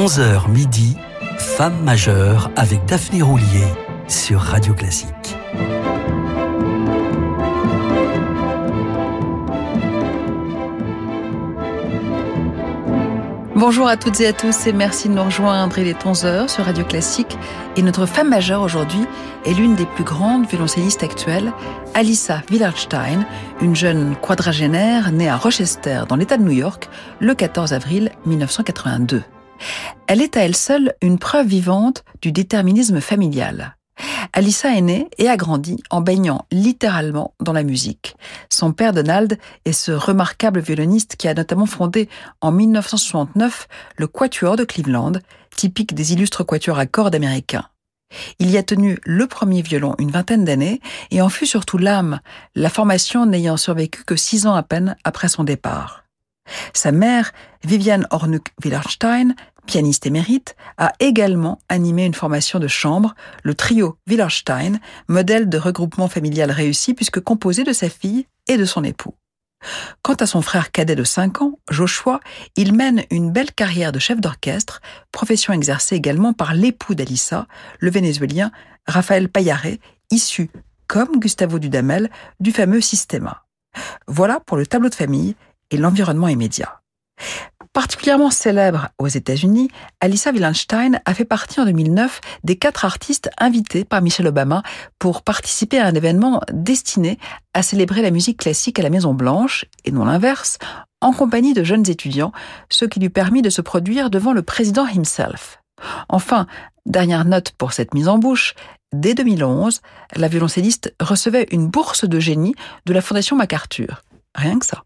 11h midi, Femme majeure avec Daphné Roulier sur Radio Classique. Bonjour à toutes et à tous et merci de nous rejoindre. Il est 11h sur Radio Classique et notre femme majeure aujourd'hui est l'une des plus grandes violoncellistes actuelles, Alissa Willerstein, une jeune quadragénaire née à Rochester dans l'État de New York le 14 avril 1982. Elle est à elle seule une preuve vivante du déterminisme familial. Alissa est née et a grandi en baignant littéralement dans la musique. Son père Donald est ce remarquable violoniste qui a notamment fondé en 1969 le Quatuor de Cleveland, typique des illustres quatuors à cordes américains. Il y a tenu le premier violon une vingtaine d'années et en fut surtout l'âme, la formation n'ayant survécu que six ans à peine après son départ. Sa mère, Viviane Hornuck-Willerstein, pianiste émérite, a également animé une formation de chambre, le trio Willerstein, modèle de regroupement familial réussi puisque composé de sa fille et de son époux. Quant à son frère cadet de 5 ans, Joshua, il mène une belle carrière de chef d'orchestre, profession exercée également par l'époux d'Alissa, le vénézuélien Raphaël Payaré, issu, comme Gustavo Dudamel, du fameux Systema. Voilà pour le tableau de famille et l'environnement immédiat. Particulièrement célèbre aux États-Unis, Alissa Willenstein a fait partie en 2009 des quatre artistes invités par Michelle Obama pour participer à un événement destiné à célébrer la musique classique à la Maison Blanche, et non l'inverse, en compagnie de jeunes étudiants, ce qui lui permit de se produire devant le président himself. Enfin, dernière note pour cette mise en bouche, dès 2011, la violoncelliste recevait une bourse de génie de la Fondation MacArthur. Rien que ça.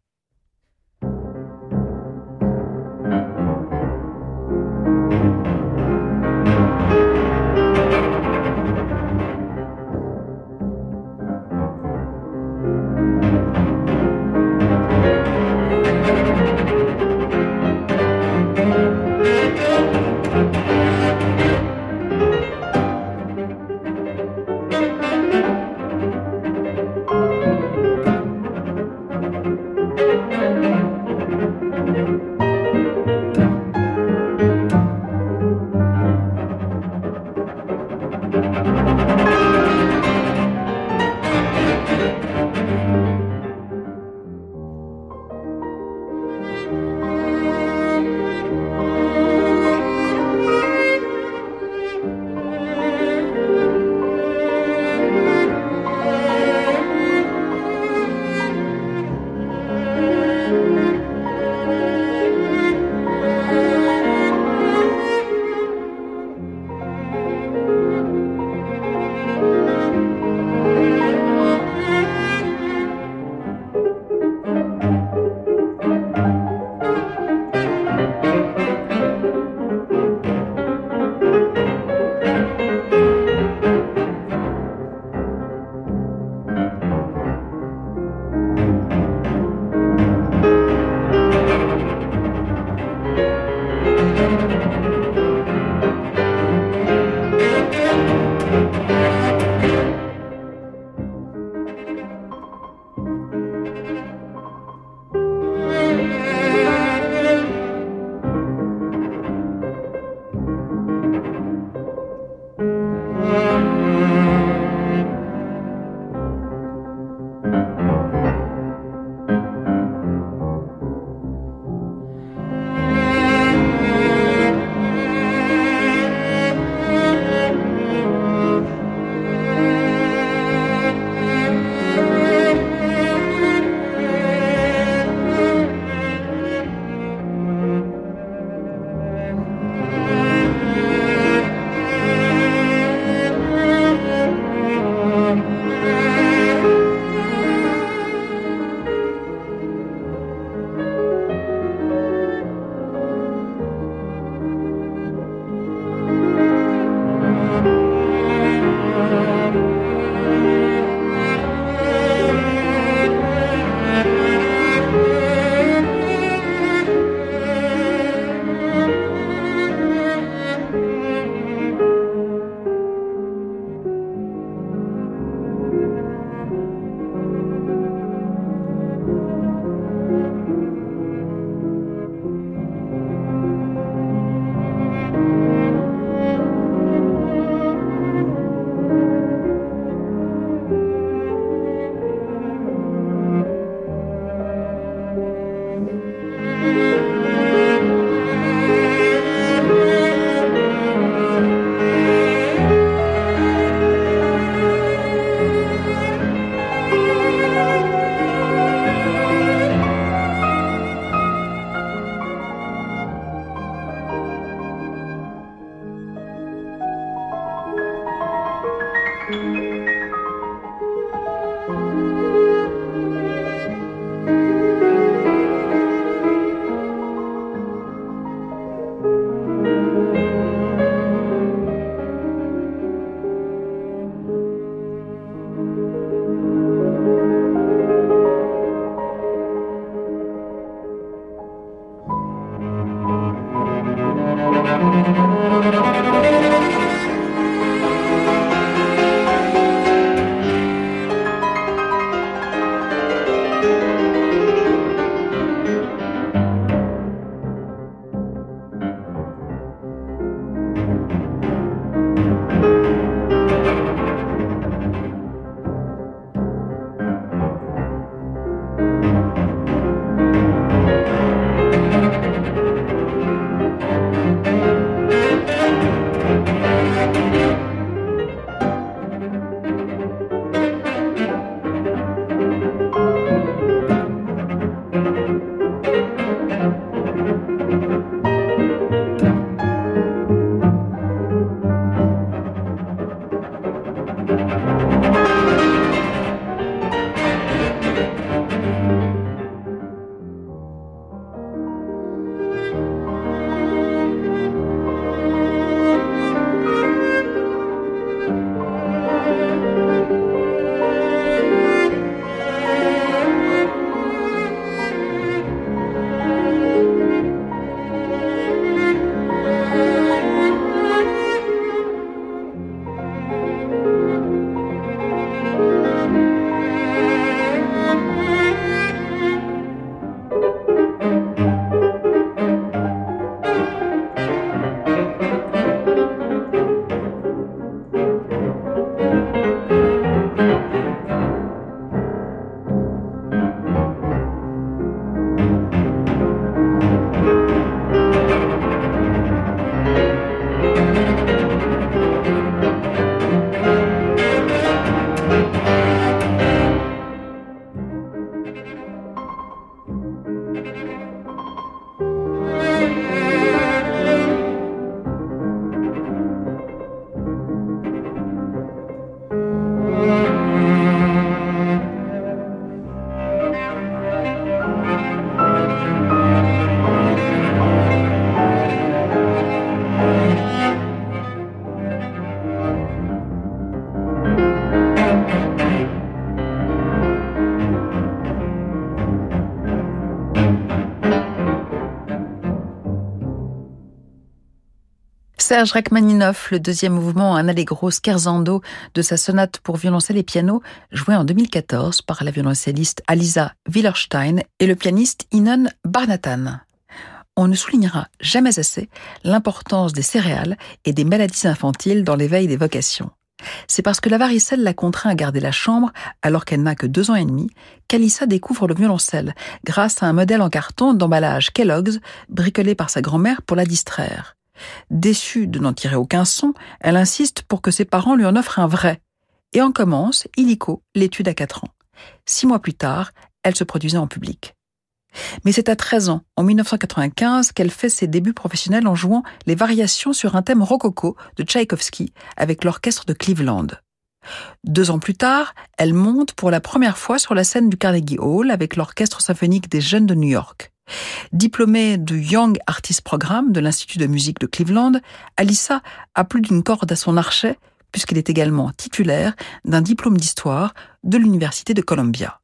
Rachmaninoff, le deuxième mouvement, un allegro scherzando de sa sonate pour violoncelle et piano, joué en 2014 par la violoncelliste Alisa Willerstein et le pianiste Inon Barnatan. On ne soulignera jamais assez l'importance des céréales et des maladies infantiles dans l'éveil des vocations. C'est parce que la varicelle l'a contraint à garder la chambre alors qu'elle n'a que deux ans et demi qu'Alissa découvre le violoncelle grâce à un modèle en carton d'emballage Kellogg's bricolé par sa grand-mère pour la distraire. Déçue de n'en tirer aucun son, elle insiste pour que ses parents lui en offrent un vrai. Et en commence, illico, l'étude à 4 ans. Six mois plus tard, elle se produisait en public. Mais c'est à 13 ans, en 1995, qu'elle fait ses débuts professionnels en jouant les variations sur un thème rococo de Tchaïkovski avec l'orchestre de Cleveland. Deux ans plus tard, elle monte pour la première fois sur la scène du Carnegie Hall avec l'orchestre symphonique des jeunes de New York. Diplômée du Young Artist Program de l'Institut de musique de Cleveland, Alissa a plus d'une corde à son archet puisqu'elle est également titulaire d'un diplôme d'histoire de l'Université de Columbia.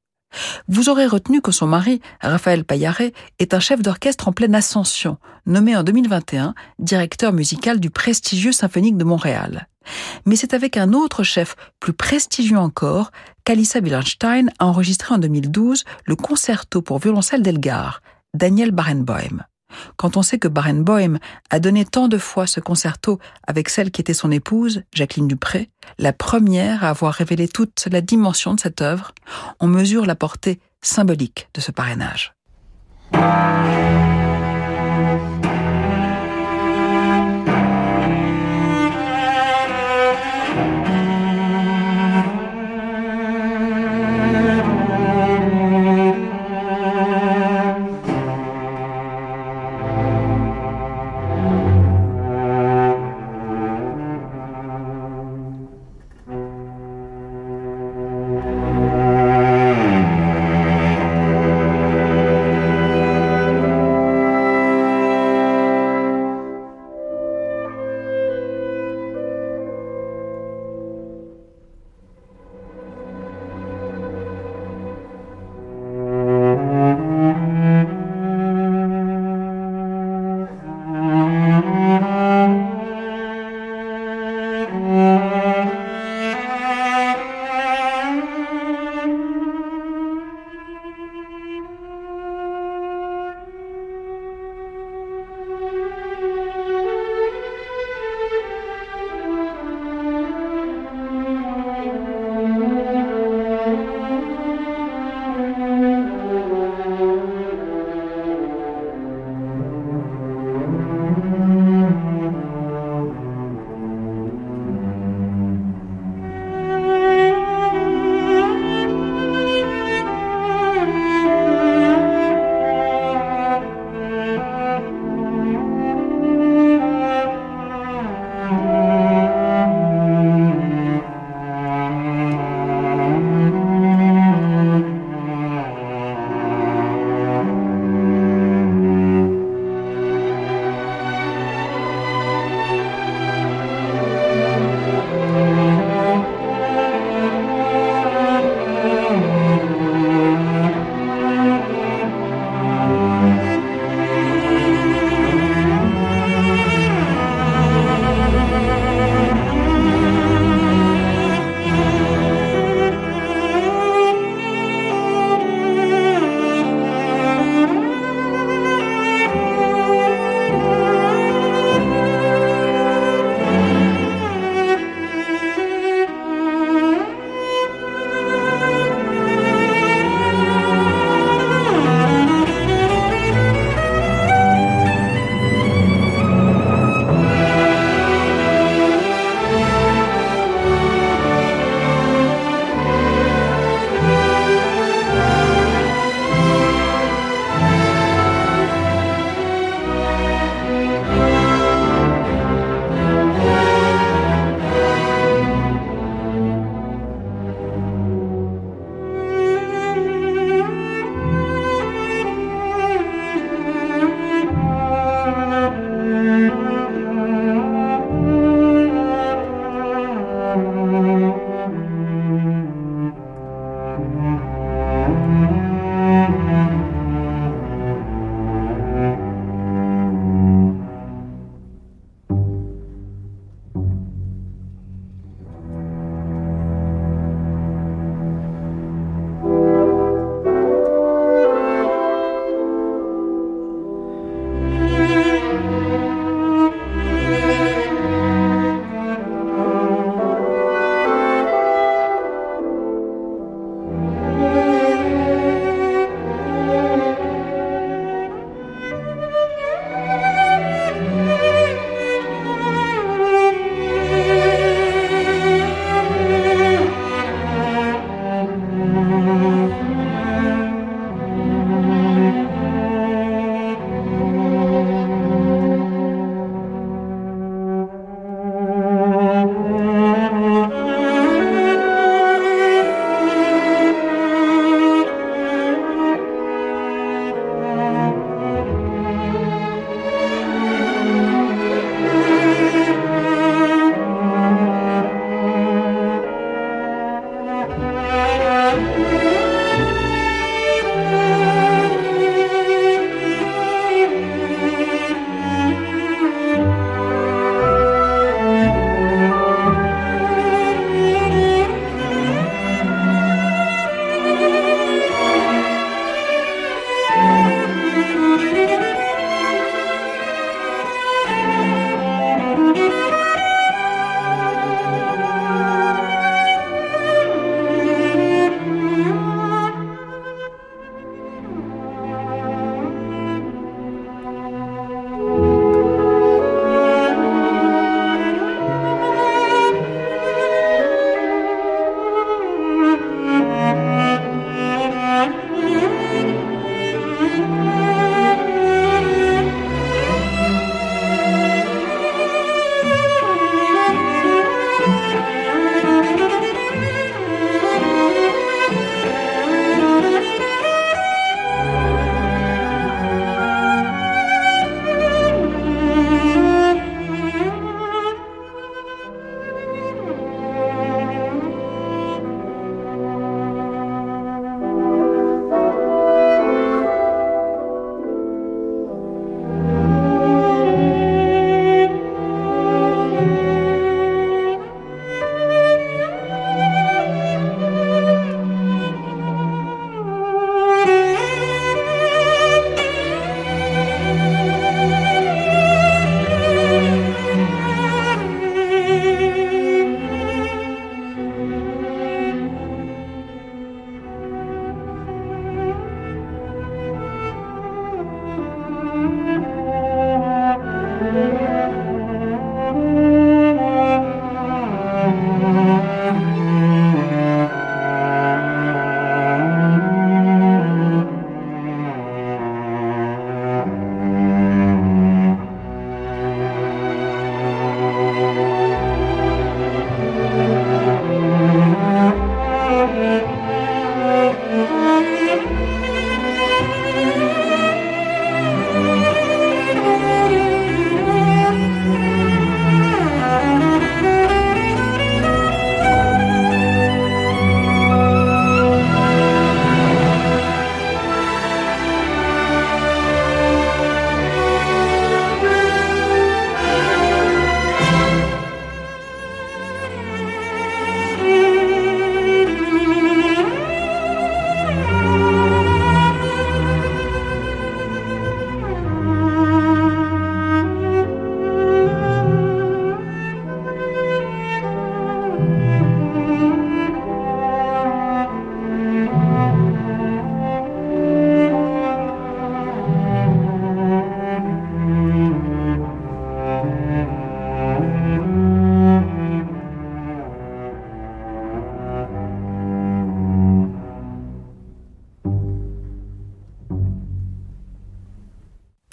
Vous aurez retenu que son mari, Raphaël Payaret, est un chef d'orchestre en pleine ascension, nommé en 2021 directeur musical du prestigieux Symphonique de Montréal. Mais c'est avec un autre chef, plus prestigieux encore, qu'Alissa Willenstein a enregistré en 2012 le concerto pour violoncelle d'Elgar, Daniel Barenboim. Quand on sait que Barenboim a donné tant de fois ce concerto avec celle qui était son épouse, Jacqueline Dupré, la première à avoir révélé toute la dimension de cette œuvre, on mesure la portée symbolique de ce parrainage.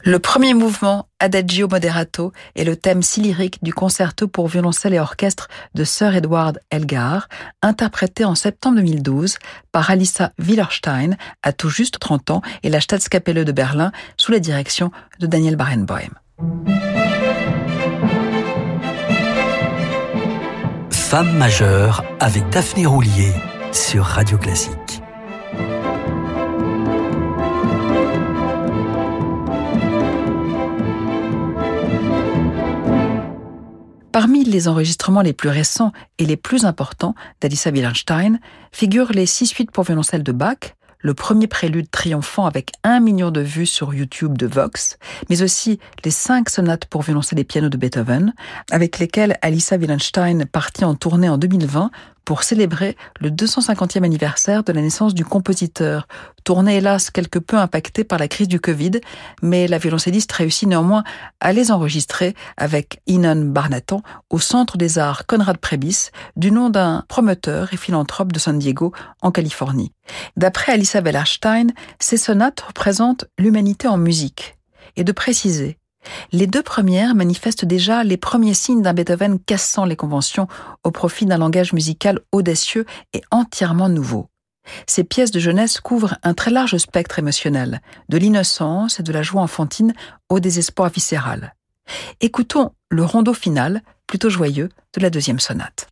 Le premier mouvement, Adagio Moderato, est le thème si lyrique du concerto pour violoncelle et orchestre de Sir Edward Elgar, interprété en septembre 2012 par Alissa Willerstein, à tout juste 30 ans, et la Staatskapelle de Berlin, sous la direction de Daniel Barenboim. Femme majeure avec Daphné Roulier sur Radio Classique. Parmi les enregistrements les plus récents et les plus importants d'Alissa Willenstein figurent les six suites pour violoncelle de Bach, le premier prélude triomphant avec un million de vues sur YouTube de Vox, mais aussi les cinq sonates pour violoncelle et piano de Beethoven, avec lesquelles Alissa Willenstein partit en tournée en 2020 pour célébrer le 250e anniversaire de la naissance du compositeur, tournée hélas quelque peu impactée par la crise du Covid, mais la violoncelliste réussit néanmoins à les enregistrer avec Inon Barnatan au Centre des Arts Conrad Prebis, du nom d'un promoteur et philanthrope de San Diego, en Californie. D'après Alissa Wellerstein, ces sonates représentent l'humanité en musique, et de préciser les deux premières manifestent déjà les premiers signes d'un Beethoven cassant les conventions au profit d'un langage musical audacieux et entièrement nouveau. Ces pièces de jeunesse couvrent un très large spectre émotionnel, de l'innocence et de la joie enfantine au désespoir viscéral. Écoutons le rondeau final, plutôt joyeux, de la deuxième sonate.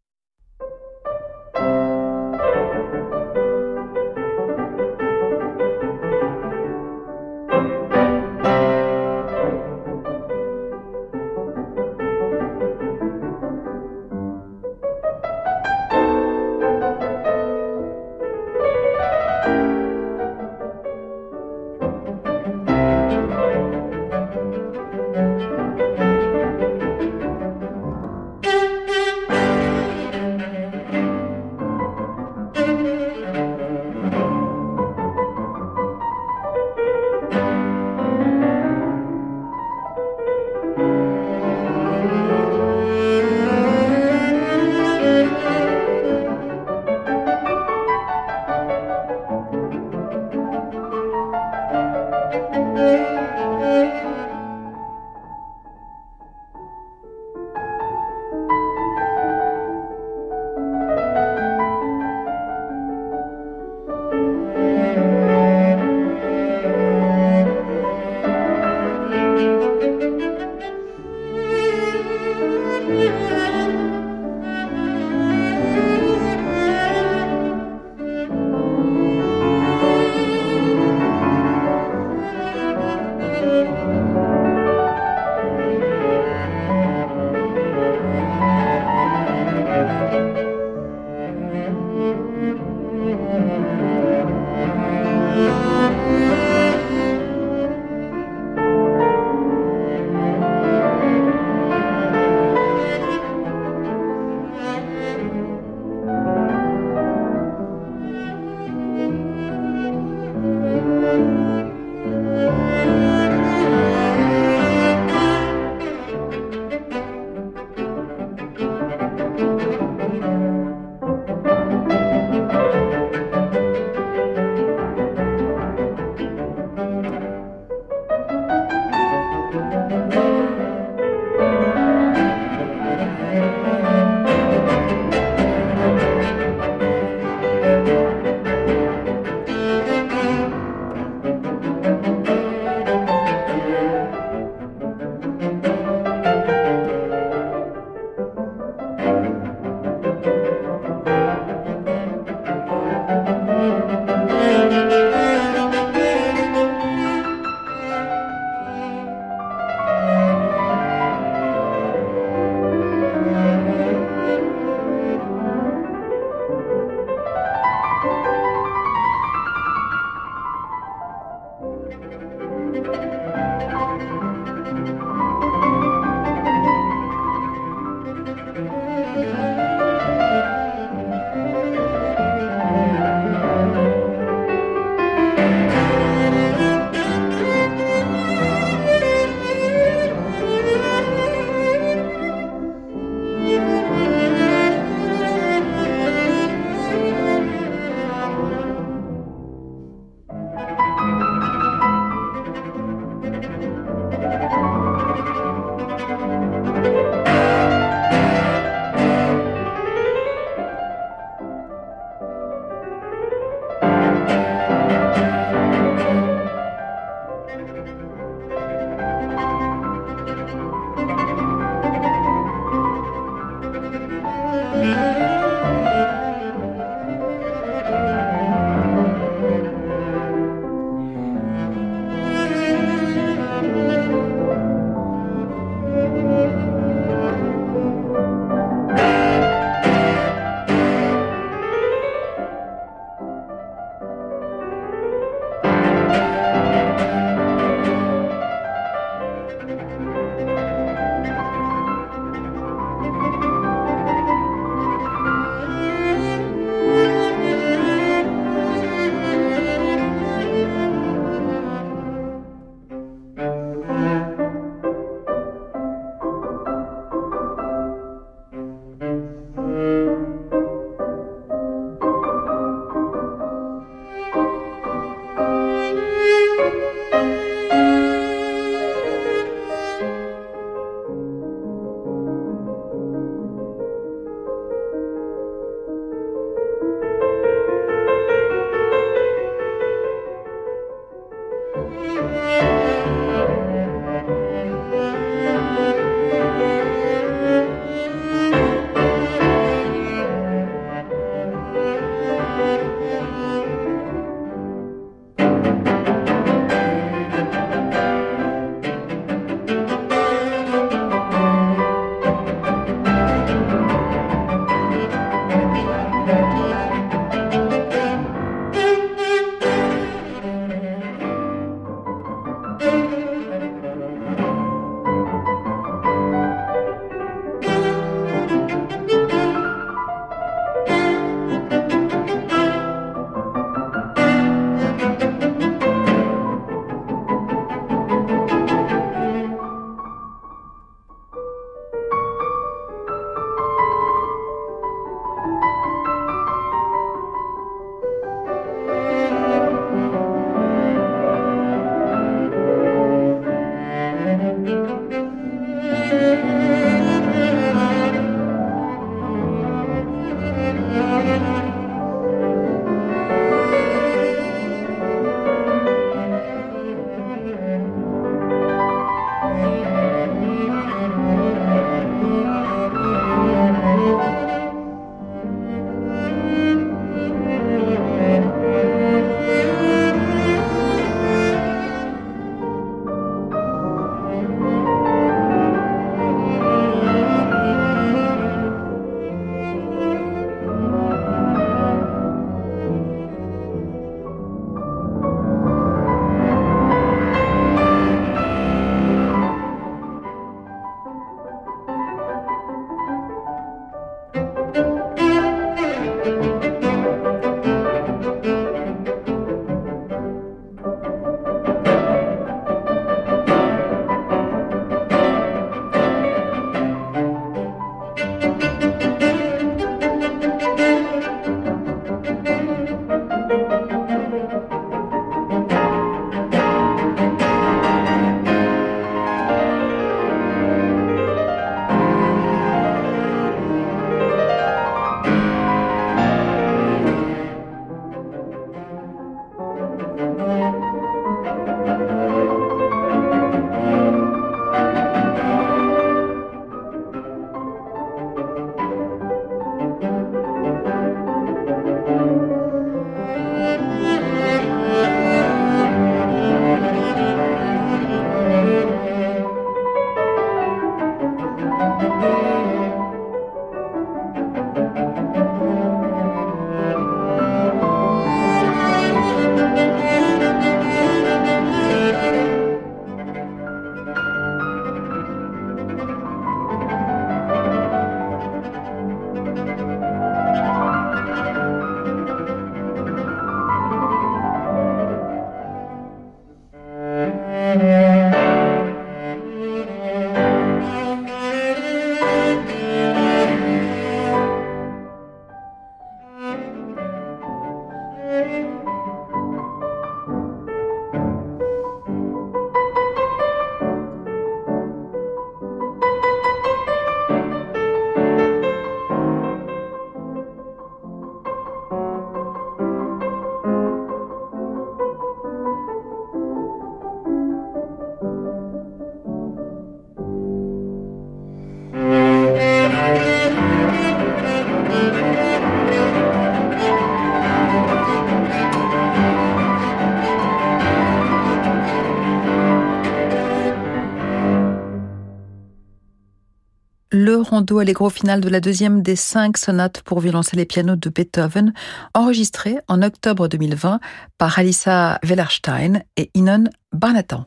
Rondo allegro final de la deuxième des cinq sonates pour violoncelle et piano de Beethoven, enregistré en octobre 2020 par Alissa Wellerstein et Inon Barnatan.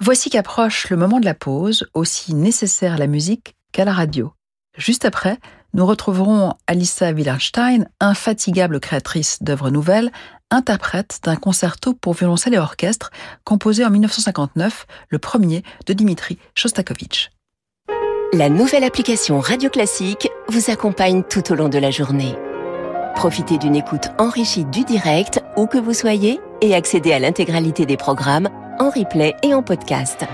Voici qu'approche le moment de la pause, aussi nécessaire à la musique qu'à la radio. Juste après, nous retrouverons Alissa Willerstein, infatigable créatrice d'œuvres nouvelles, interprète d'un concerto pour violoncelle et orchestre composé en 1959, le premier de Dimitri Shostakovich. La nouvelle application Radio Classique vous accompagne tout au long de la journée. Profitez d'une écoute enrichie du direct, où que vous soyez, et accédez à l'intégralité des programmes en replay et en podcast.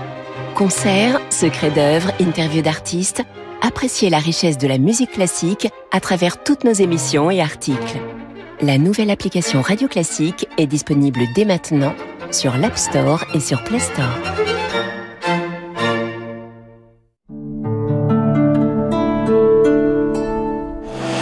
Concerts, secrets d'œuvres, interviews d'artistes, appréciez la richesse de la musique classique à travers toutes nos émissions et articles. La nouvelle application Radio Classique est disponible dès maintenant sur l'App Store et sur Play Store.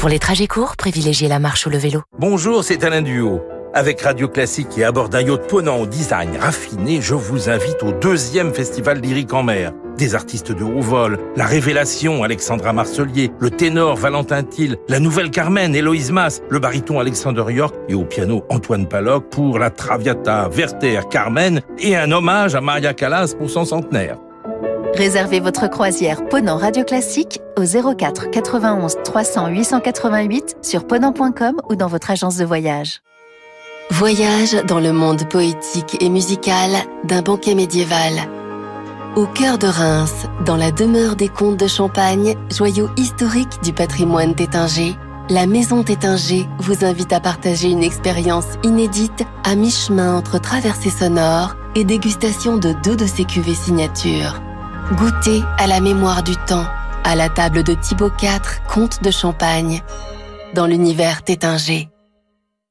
Pour les trajets courts, privilégiez la marche ou le vélo. Bonjour, c'est Alain Duo. Avec Radio Classique et à bord d'un yacht ponant au design raffiné, je vous invite au deuxième festival lyrique en mer. Des artistes de haut vol, la révélation Alexandra Marcelier, le ténor Valentin Thiel, la nouvelle Carmen Héloïse Mas, le baryton Alexander York et au piano Antoine Paloc pour la Traviata Werther Carmen et un hommage à Maria Callas pour son centenaire. Réservez votre croisière Ponant Radio Classique au 04 91 300 888 sur ponant.com ou dans votre agence de voyage. Voyage dans le monde poétique et musical d'un banquet médiéval. Au cœur de Reims, dans la demeure des comtes de Champagne, joyau historique du patrimoine tétinger, la Maison Tétinger vous invite à partager une expérience inédite à mi-chemin entre traversée sonore et dégustation de deux de ses cuvées signatures. Goûtez à la mémoire du temps, à la table de Thibaut IV, comte de Champagne, dans l'univers Tétinger.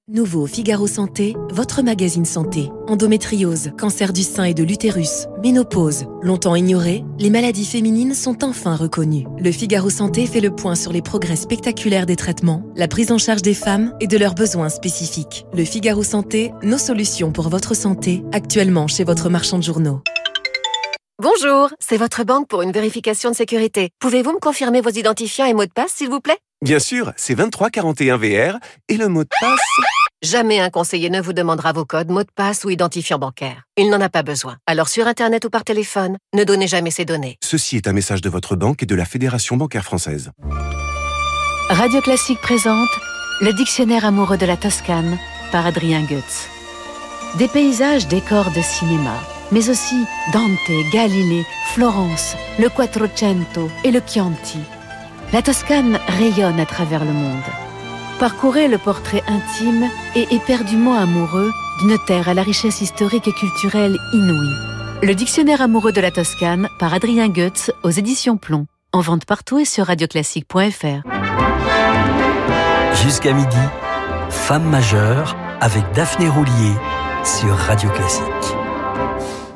Nouveau Figaro Santé, votre magazine santé. Endométriose, cancer du sein et de l'utérus, ménopause. Longtemps ignorées, les maladies féminines sont enfin reconnues. Le Figaro Santé fait le point sur les progrès spectaculaires des traitements, la prise en charge des femmes et de leurs besoins spécifiques. Le Figaro Santé, nos solutions pour votre santé, actuellement chez votre marchand de journaux. Bonjour, c'est votre banque pour une vérification de sécurité. Pouvez-vous me confirmer vos identifiants et mots de passe, s'il vous plaît? Bien sûr, c'est 2341 VR et le mot de passe... Jamais un conseiller ne vous demandera vos codes, mots de passe ou identifiant bancaire. Il n'en a pas besoin. Alors sur Internet ou par téléphone, ne donnez jamais ces données. Ceci est un message de votre banque et de la Fédération bancaire française. Radio Classique présente Le dictionnaire amoureux de la Toscane par Adrien Goetz. Des paysages, décors de cinéma, mais aussi Dante, Galilée, Florence, le Quattrocento et le Chianti. La Toscane rayonne à travers le monde. Parcourez le portrait intime et éperdument amoureux d'une terre à la richesse historique et culturelle inouïe. Le dictionnaire amoureux de la Toscane par Adrien Goetz aux éditions Plomb. En vente partout et sur radioclassique.fr. Jusqu'à midi, Femme majeure avec Daphné Roulier sur Radio Classique. you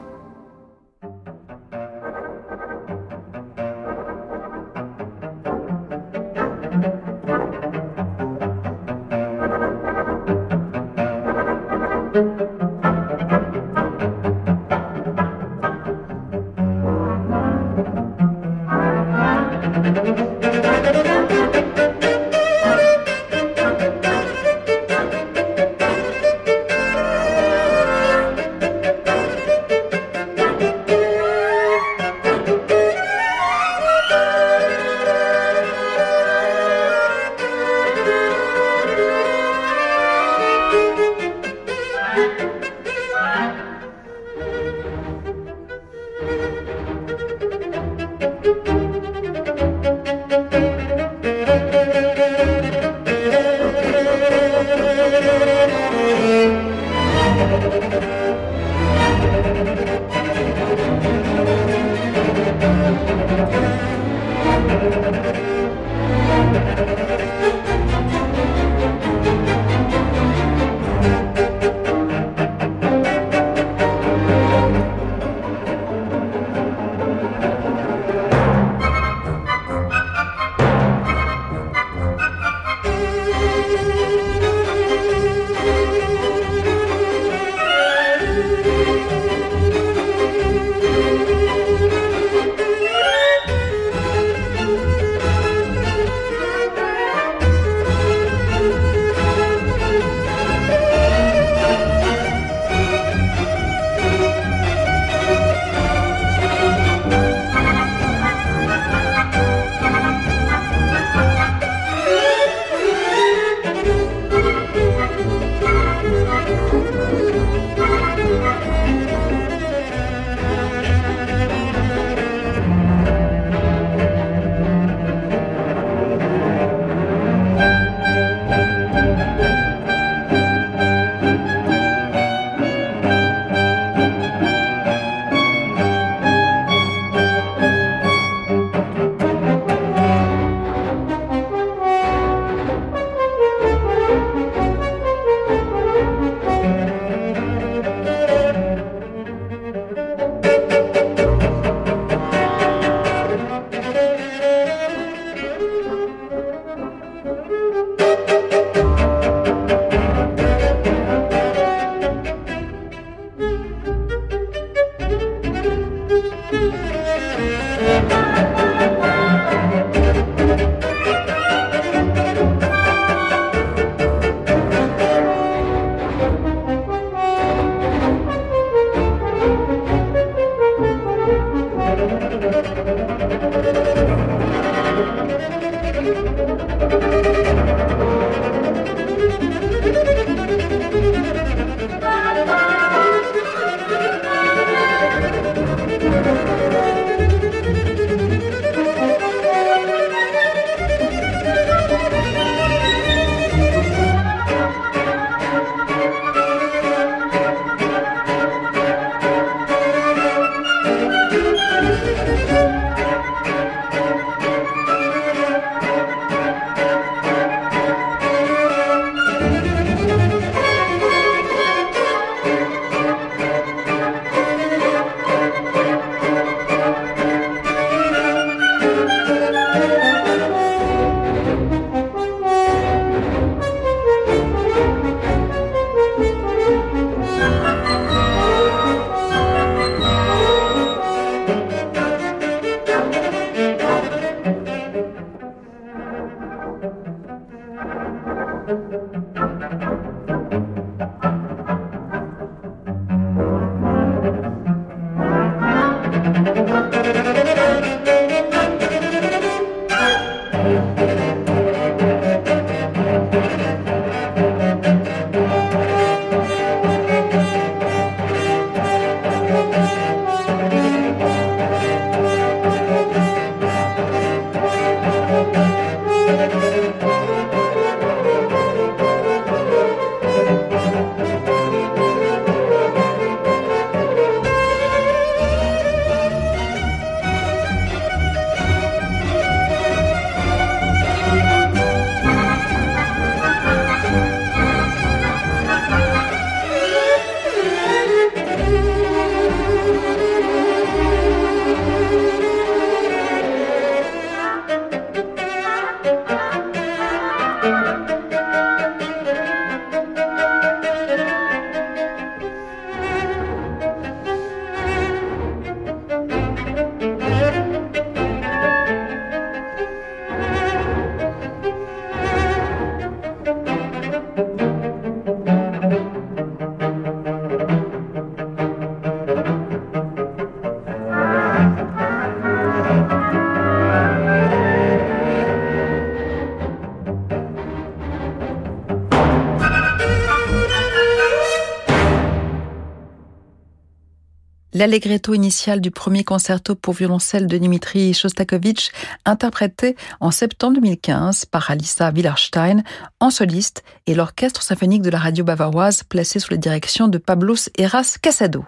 l'allegretto initial du premier concerto pour violoncelle de Dimitri Shostakovich, interprété en septembre 2015 par Alissa Willerstein en soliste et l'orchestre symphonique de la radio bavaroise placé sous la direction de Pablos Eras Casado.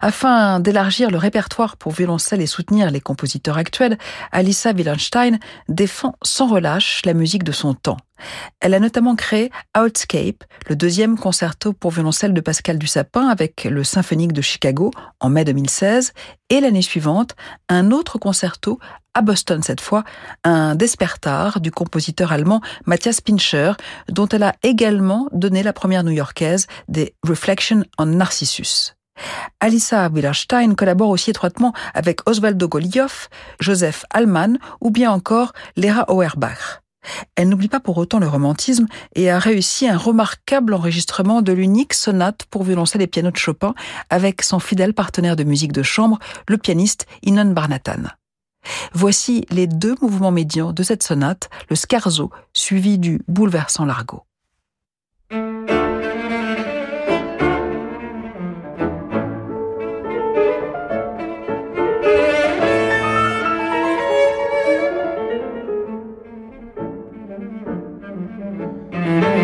Afin d'élargir le répertoire pour violoncelle et soutenir les compositeurs actuels, Alissa Willenstein défend sans relâche la musique de son temps. Elle a notamment créé Outscape, le deuxième concerto pour violoncelle de Pascal Dussapin avec le Symphonique de Chicago en mai 2016, et l'année suivante, un autre concerto à Boston cette fois, un Despertar du compositeur allemand Matthias Pincher, dont elle a également donné la première new-yorkaise des Reflections on Narcissus. Alissa Willerstein collabore aussi étroitement avec Osvaldo Golioff, Joseph Allman ou bien encore Lera Auerbach. Elle n'oublie pas pour autant le romantisme et a réussi un remarquable enregistrement de l'unique sonate pour violoncelle et piano de Chopin avec son fidèle partenaire de musique de chambre, le pianiste Inon Barnatan. Voici les deux mouvements médians de cette sonate, le scarzo suivi du bouleversant largo. Mm-hmm.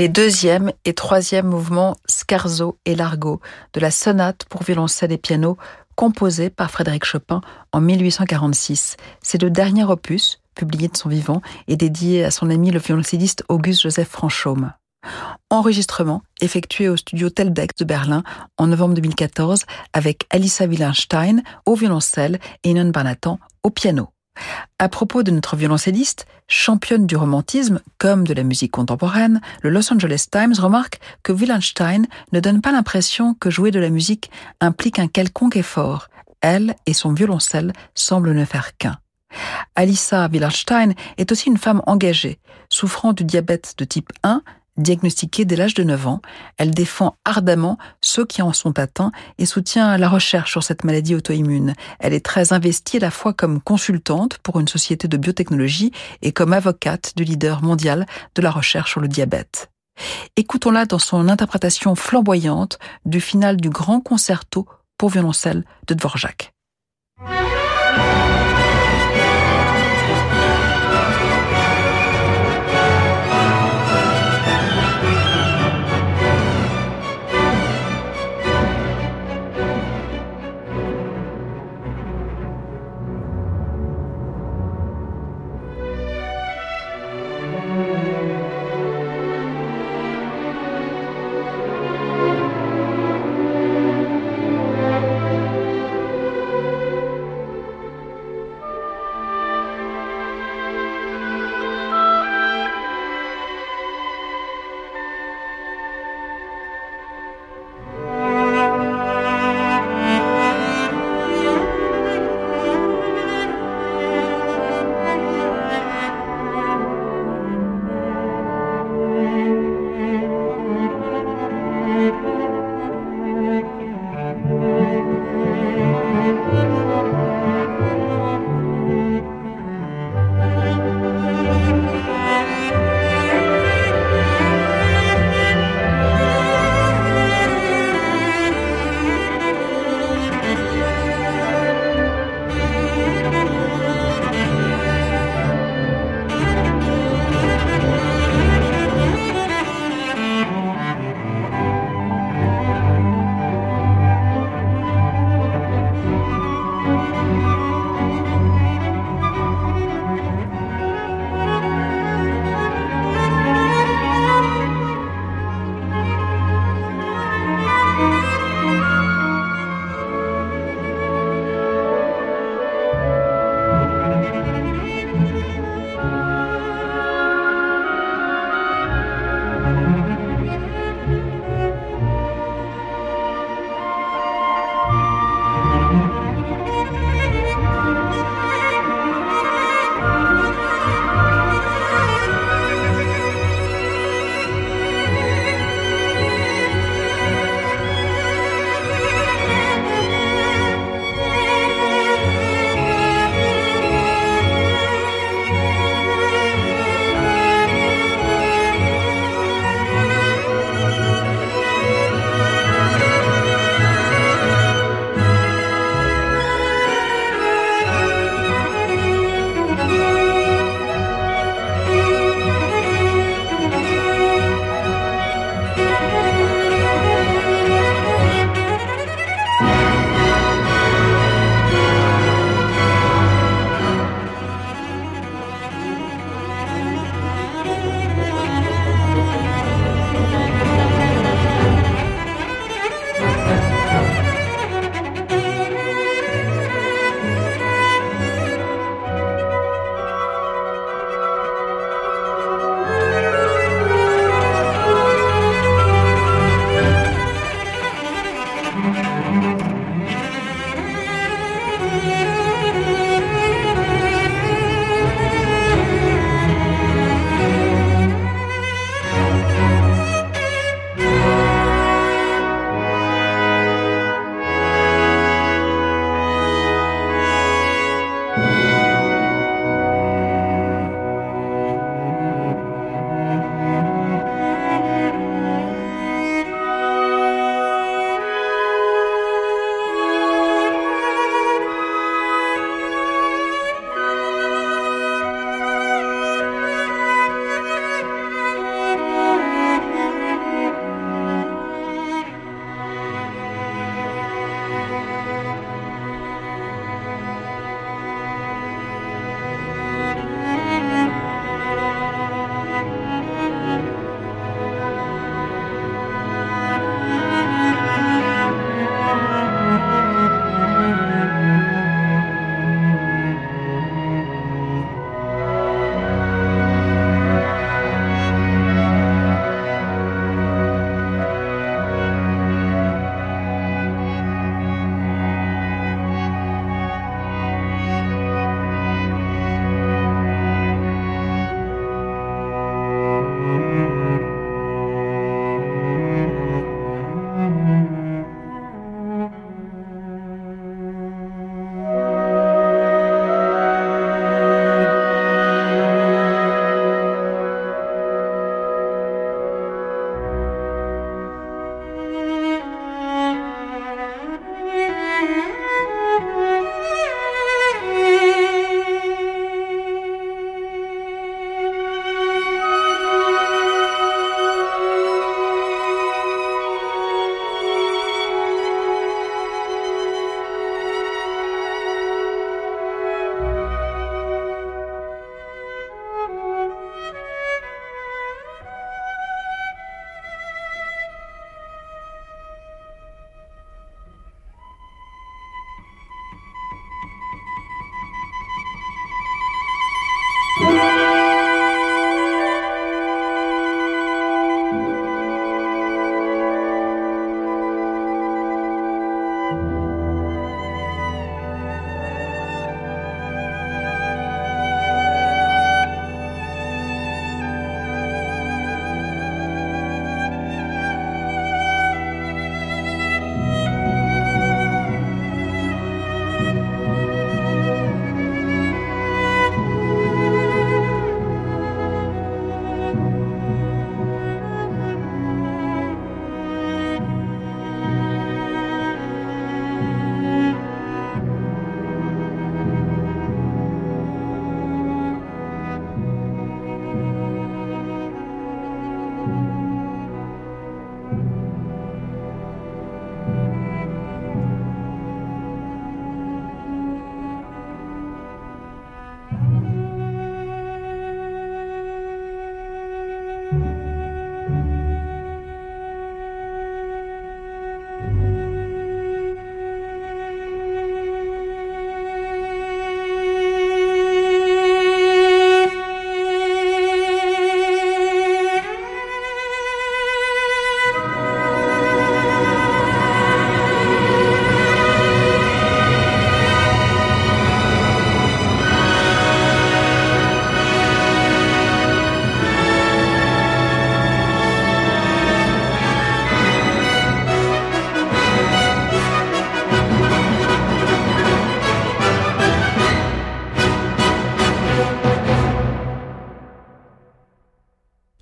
Les deuxième et troisième mouvements Scarzo et Largo de la sonate pour violoncelle et piano composée par Frédéric Chopin en 1846. C'est le dernier opus, publié de son vivant, et dédié à son ami le violoncelliste Auguste Joseph Franchaume. Enregistrement effectué au studio Teldeck de Berlin en novembre 2014 avec Alissa Willenstein au violoncelle et Inon Barnatan au piano. À propos de notre violoncelliste, championne du romantisme comme de la musique contemporaine, le Los Angeles Times remarque que Willenstein ne donne pas l'impression que jouer de la musique implique un quelconque effort. Elle et son violoncelle semblent ne faire qu'un. Alissa Willenstein est aussi une femme engagée, souffrant du diabète de type 1 Diagnostiquée dès l'âge de 9 ans, elle défend ardemment ceux qui en sont atteints et soutient la recherche sur cette maladie auto-immune. Elle est très investie à la fois comme consultante pour une société de biotechnologie et comme avocate du leader mondial de la recherche sur le diabète. Écoutons-la dans son interprétation flamboyante du final du grand concerto pour violoncelle de Dvorak.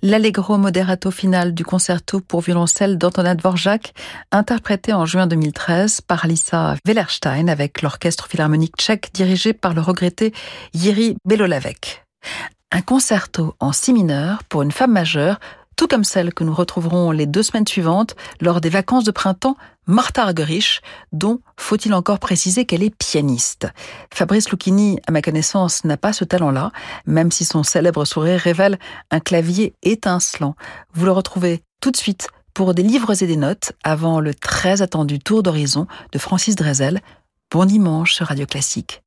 L'allegro moderato final du concerto pour violoncelle d'Antonin Dvorak, interprété en juin 2013 par Lisa Wellerstein avec l'orchestre philharmonique tchèque dirigé par le regretté Jiří Belolavec. Un concerto en si mineur pour une femme majeure tout comme celle que nous retrouverons les deux semaines suivantes lors des vacances de printemps, Martha Argerich, dont faut-il encore préciser qu'elle est pianiste. Fabrice Lucchini, à ma connaissance, n'a pas ce talent-là, même si son célèbre sourire révèle un clavier étincelant. Vous le retrouvez tout de suite pour des livres et des notes avant le très attendu tour d'horizon de Francis Drezel. Bon dimanche sur Radio Classique.